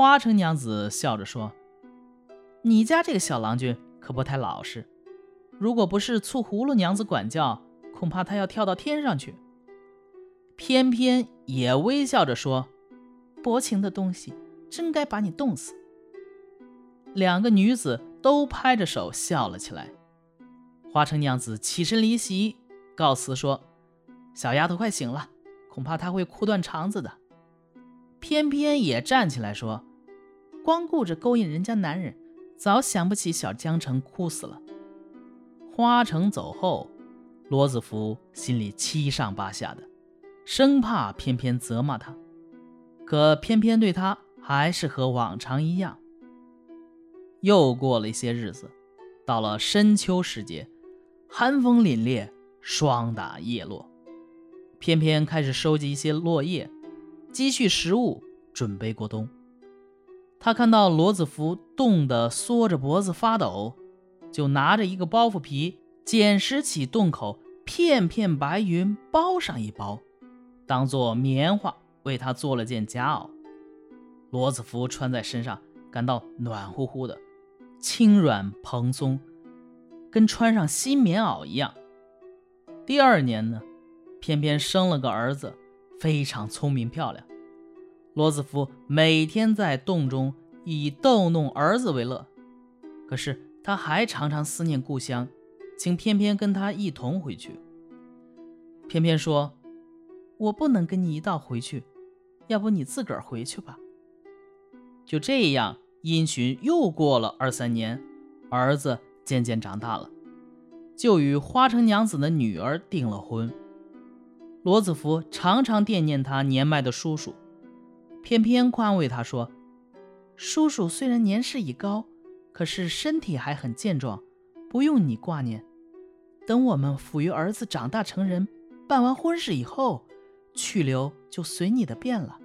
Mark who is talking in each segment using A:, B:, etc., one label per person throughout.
A: 花城娘子笑着说：“你家这个小郎君可不太老实，如果不是醋葫芦娘子管教，恐怕他要跳到天上去。”偏偏也微笑着说：“薄情的东西，真该把你冻死。”两个女子都拍着手笑了起来。花城娘子起身离席，告辞说：“小丫头快醒了，恐怕她会哭断肠子的。”偏偏也站起来说：“光顾着勾引人家男人，早想不起小江城哭死了。”花城走后，罗子福心里七上八下的，生怕偏偏责骂他，可偏偏对他还是和往常一样。又过了一些日子，到了深秋时节，寒风凛冽，霜打叶落，偏偏开始收集一些落叶。积蓄食物，准备过冬。他看到罗子福冻得缩着脖子发抖，就拿着一个包袱皮，捡拾起洞口片片白云，包上一包，当做棉花，为他做了件夹袄。罗子福穿在身上，感到暖乎乎的，轻软蓬松，跟穿上新棉袄一样。第二年呢，偏偏生了个儿子。非常聪明漂亮，罗子福每天在洞中以逗弄儿子为乐。可是他还常常思念故乡，请偏偏跟他一同回去。偏偏说：“我不能跟你一道回去，要不你自个儿回去吧。”就这样，因循又过了二三年，儿子渐渐长大了，就与花城娘子的女儿订了婚。罗子福常常惦念他年迈的叔叔，偏偏宽慰他说：“叔叔虽然年事已高，可是身体还很健壮，不用你挂念。等我们抚育儿子长大成人，办完婚事以后，去留就随你的便了。”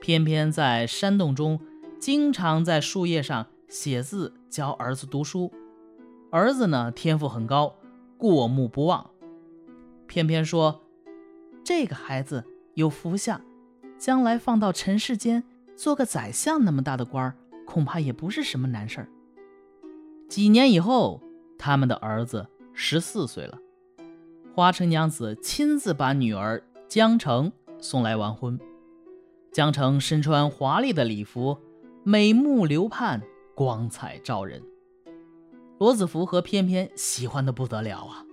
A: 偏偏在山洞中，经常在树叶上写字教儿子读书。儿子呢，天赋很高，过目不忘。偏偏说，这个孩子有福相，将来放到尘世间做个宰相那么大的官儿，恐怕也不是什么难事儿。几年以后，他们的儿子十四岁了，花城娘子亲自把女儿江城送来完婚。江城身穿华丽的礼服，美目流盼，光彩照人。罗子福和翩翩喜欢的不得了啊。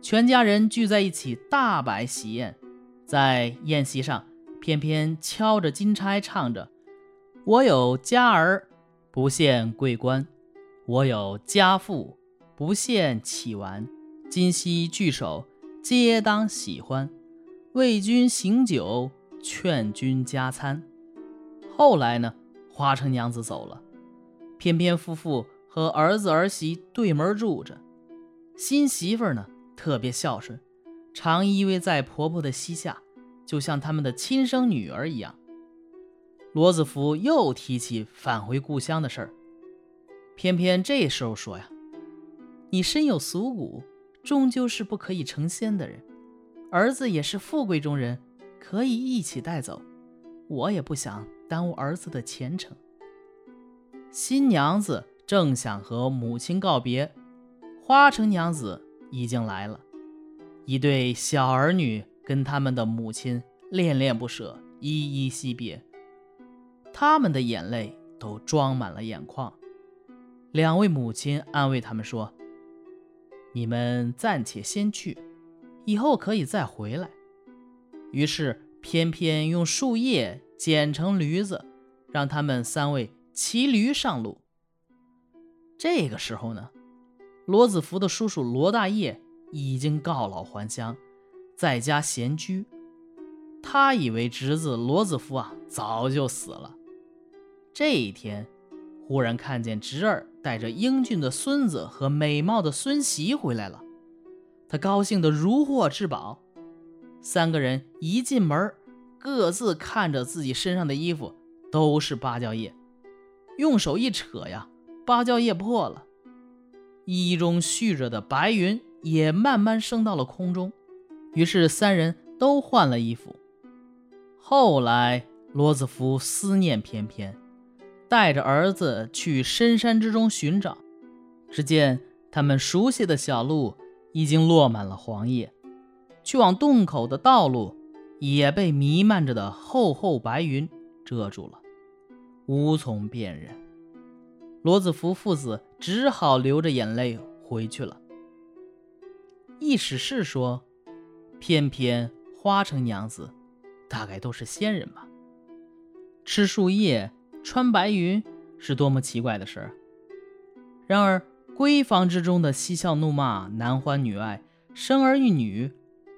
A: 全家人聚在一起，大摆喜宴。在宴席上，偏偏敲着金钗，唱着：“我有家儿，不羡贵官；我有家父，不羡绮纨。今夕聚首，皆当喜欢。为君行酒，劝君加餐。”后来呢，花城娘子走了，偏偏夫妇和儿子儿媳对门住着，新媳妇呢。特别孝顺，常依偎在婆婆的膝下，就像他们的亲生女儿一样。罗子福又提起返回故乡的事儿，偏偏这时候说呀：“你身有俗骨，终究是不可以成仙的人。儿子也是富贵中人，可以一起带走。我也不想耽误儿子的前程。”新娘子正想和母亲告别，花城娘子。已经来了，一对小儿女跟他们的母亲恋恋不舍，依依惜别。他们的眼泪都装满了眼眶。两位母亲安慰他们说：“你们暂且先去，以后可以再回来。”于是偏偏用树叶剪成驴子，让他们三位骑驴上路。这个时候呢？罗子福的叔叔罗大业已经告老还乡，在家闲居。他以为侄子罗子福啊早就死了。这一天，忽然看见侄儿带着英俊的孙子和美貌的孙媳回来了，他高兴得如获至宝。三个人一进门，各自看着自己身上的衣服，都是芭蕉叶，用手一扯呀，芭蕉叶破了。衣中蓄着的白云也慢慢升到了空中，于是三人都换了衣服。后来，罗子福思念翩翩，带着儿子去深山之中寻找。只见他们熟悉的小路已经落满了黄叶，去往洞口的道路也被弥漫着的厚厚白云遮住了，无从辨认。罗子福父子只好流着眼泪回去了。意史是说，翩翩、花城娘子，大概都是仙人吧。吃树叶、穿白云，是多么奇怪的事儿。然而，闺房之中的嬉笑怒骂、男欢女爱、生儿育女，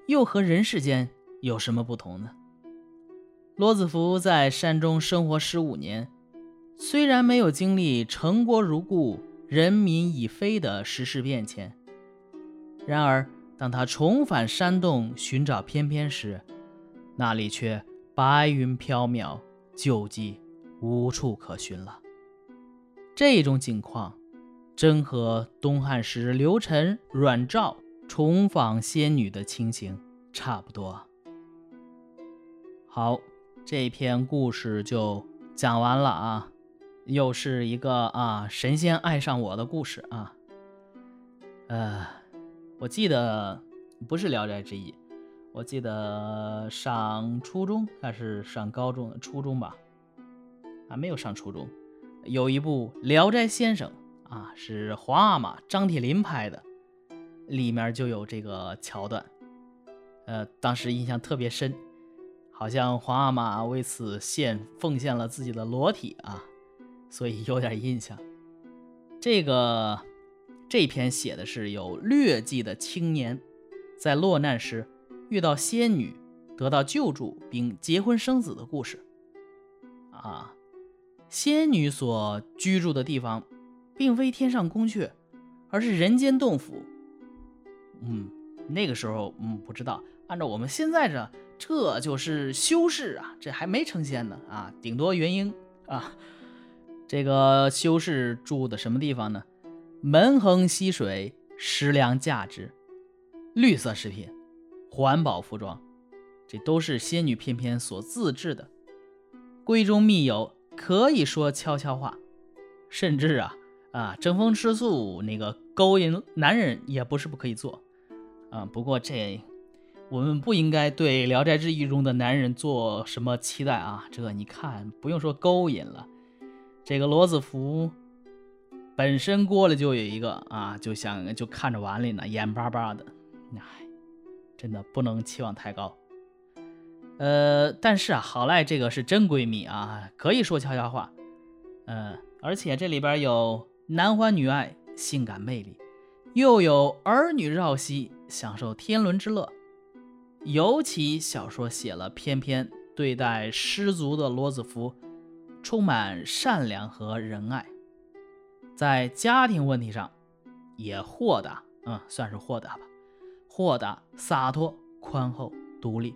A: 又和人世间有什么不同呢？罗子福在山中生活十五年，虽然没有经历城国如故、人民已非的时事变迁，然而当他重返山洞寻找翩翩时，那里却白云飘渺。旧迹无处可寻了。这种景况，真和东汉时刘晨、阮肇重访仙女的情形差不多。好，这篇故事就讲完了啊，又是一个啊神仙爱上我的故事啊。呃，我记得不是《聊斋志异》。我记得上初中还是上高中，初中吧，啊，没有上初中，有一部《聊斋先生》啊，是皇阿玛张铁林拍的，里面就有这个桥段，呃，当时印象特别深，好像皇阿玛为此献奉献了自己的裸体啊，所以有点印象。这个这篇写的是有劣迹的青年在落难时。遇到仙女，得到救助并结婚生子的故事。啊，仙女所居住的地方，并非天上宫阙，而是人间洞府。嗯，那个时候，嗯，不知道。按照我们现在这，这就是修士啊，这还没成仙呢啊，顶多元婴啊。这个修士住的什么地方呢？门横溪水，食粮价值，绿色食品。环保服装，这都是仙女翩翩所自制的。闺中密友可以说悄悄话，甚至啊啊争风吃醋，那个勾引男人也不是不可以做啊。不过这我们不应该对《聊斋志异》中的男人做什么期待啊。这你看，不用说勾引了，这个罗子福本身锅里就有一个啊，就想就看着碗里呢，眼巴巴的，哎。真的不能期望太高，呃，但是啊，好赖这个是真闺蜜啊，可以说悄悄话，嗯，而且这里边有男欢女爱，性感魅力，又有儿女绕膝，享受天伦之乐。尤其小说写了翩翩对待失足的罗子福，充满善良和仁爱，在家庭问题上也豁达，嗯，算是豁达吧。豁达、洒脱、宽厚、独立，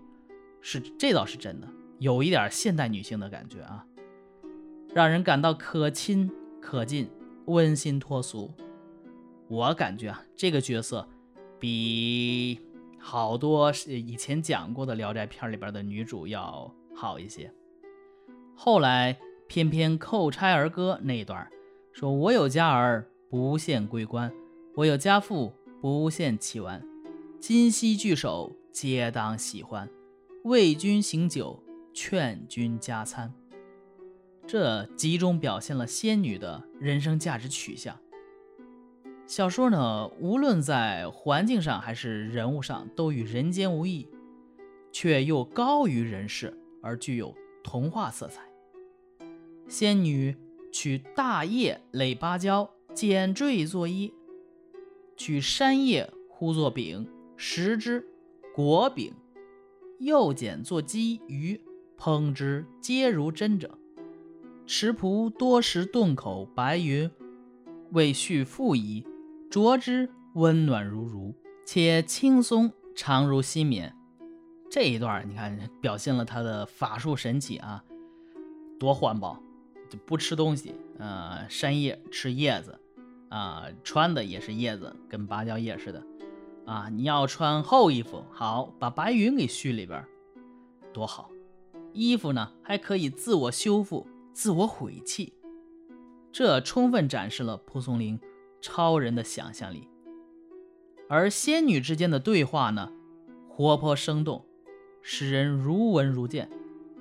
A: 是这倒是真的，有一点现代女性的感觉啊，让人感到可亲可近、温馨脱俗。我感觉啊，这个角色比好多以前讲过的聊斋片里边的女主要好一些。后来偏偏叩差儿歌那段，说我有家儿不羡归官，我有家父不羡其玩。今夕聚首，皆当喜欢。为君行酒，劝君加餐。这集中表现了仙女的人生价值取向。小说呢，无论在环境上还是人物上，都与人间无异，却又高于人世，而具有童话色彩。仙女取大叶垒芭蕉，剪缀作衣；取山叶呼作饼。食之果饼，又剪作鸡鱼，烹之皆如真者。持仆多食洞口白云，为续复仪，着之温暖如如，且轻松常如新棉。这一段你看，表现了他的法术神奇啊，多环保，就不吃东西，呃，山叶吃叶子，啊，穿的也是叶子，跟芭蕉叶似的。啊，你要穿厚衣服，好，把白云给续里边，多好。衣服呢还可以自我修复、自我毁弃，这充分展示了蒲松龄超人的想象力。而仙女之间的对话呢，活泼生动，使人如闻如见。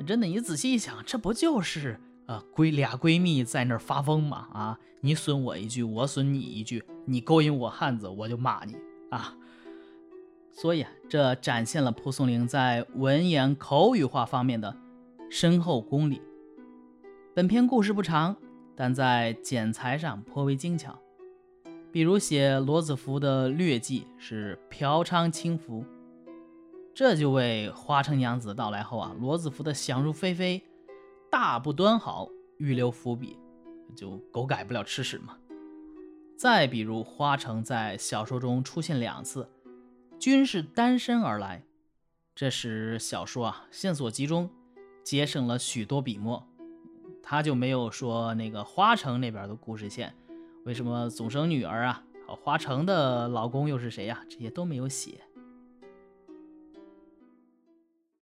A: 真的，你仔细一想，这不就是呃闺俩闺蜜在那儿发疯嘛？啊，你损我一句，我损你一句，你勾引我汉子，我就骂你啊。所以啊这展现了蒲松龄在文言口语化方面的深厚功力。本篇故事不长，但在剪裁上颇为精巧。比如写罗子福的劣迹是嫖娼轻浮，这就为花城娘子到来后啊，罗子福的想入非非、大不端好预留伏笔，就狗改不了吃屎嘛。再比如花城在小说中出现两次，均是单身而来，这时小说啊线索集中，节省了许多笔墨。他就没有说那个花城那边的故事线。为什么总生女儿啊？花城的老公又是谁呀？这些都没有写。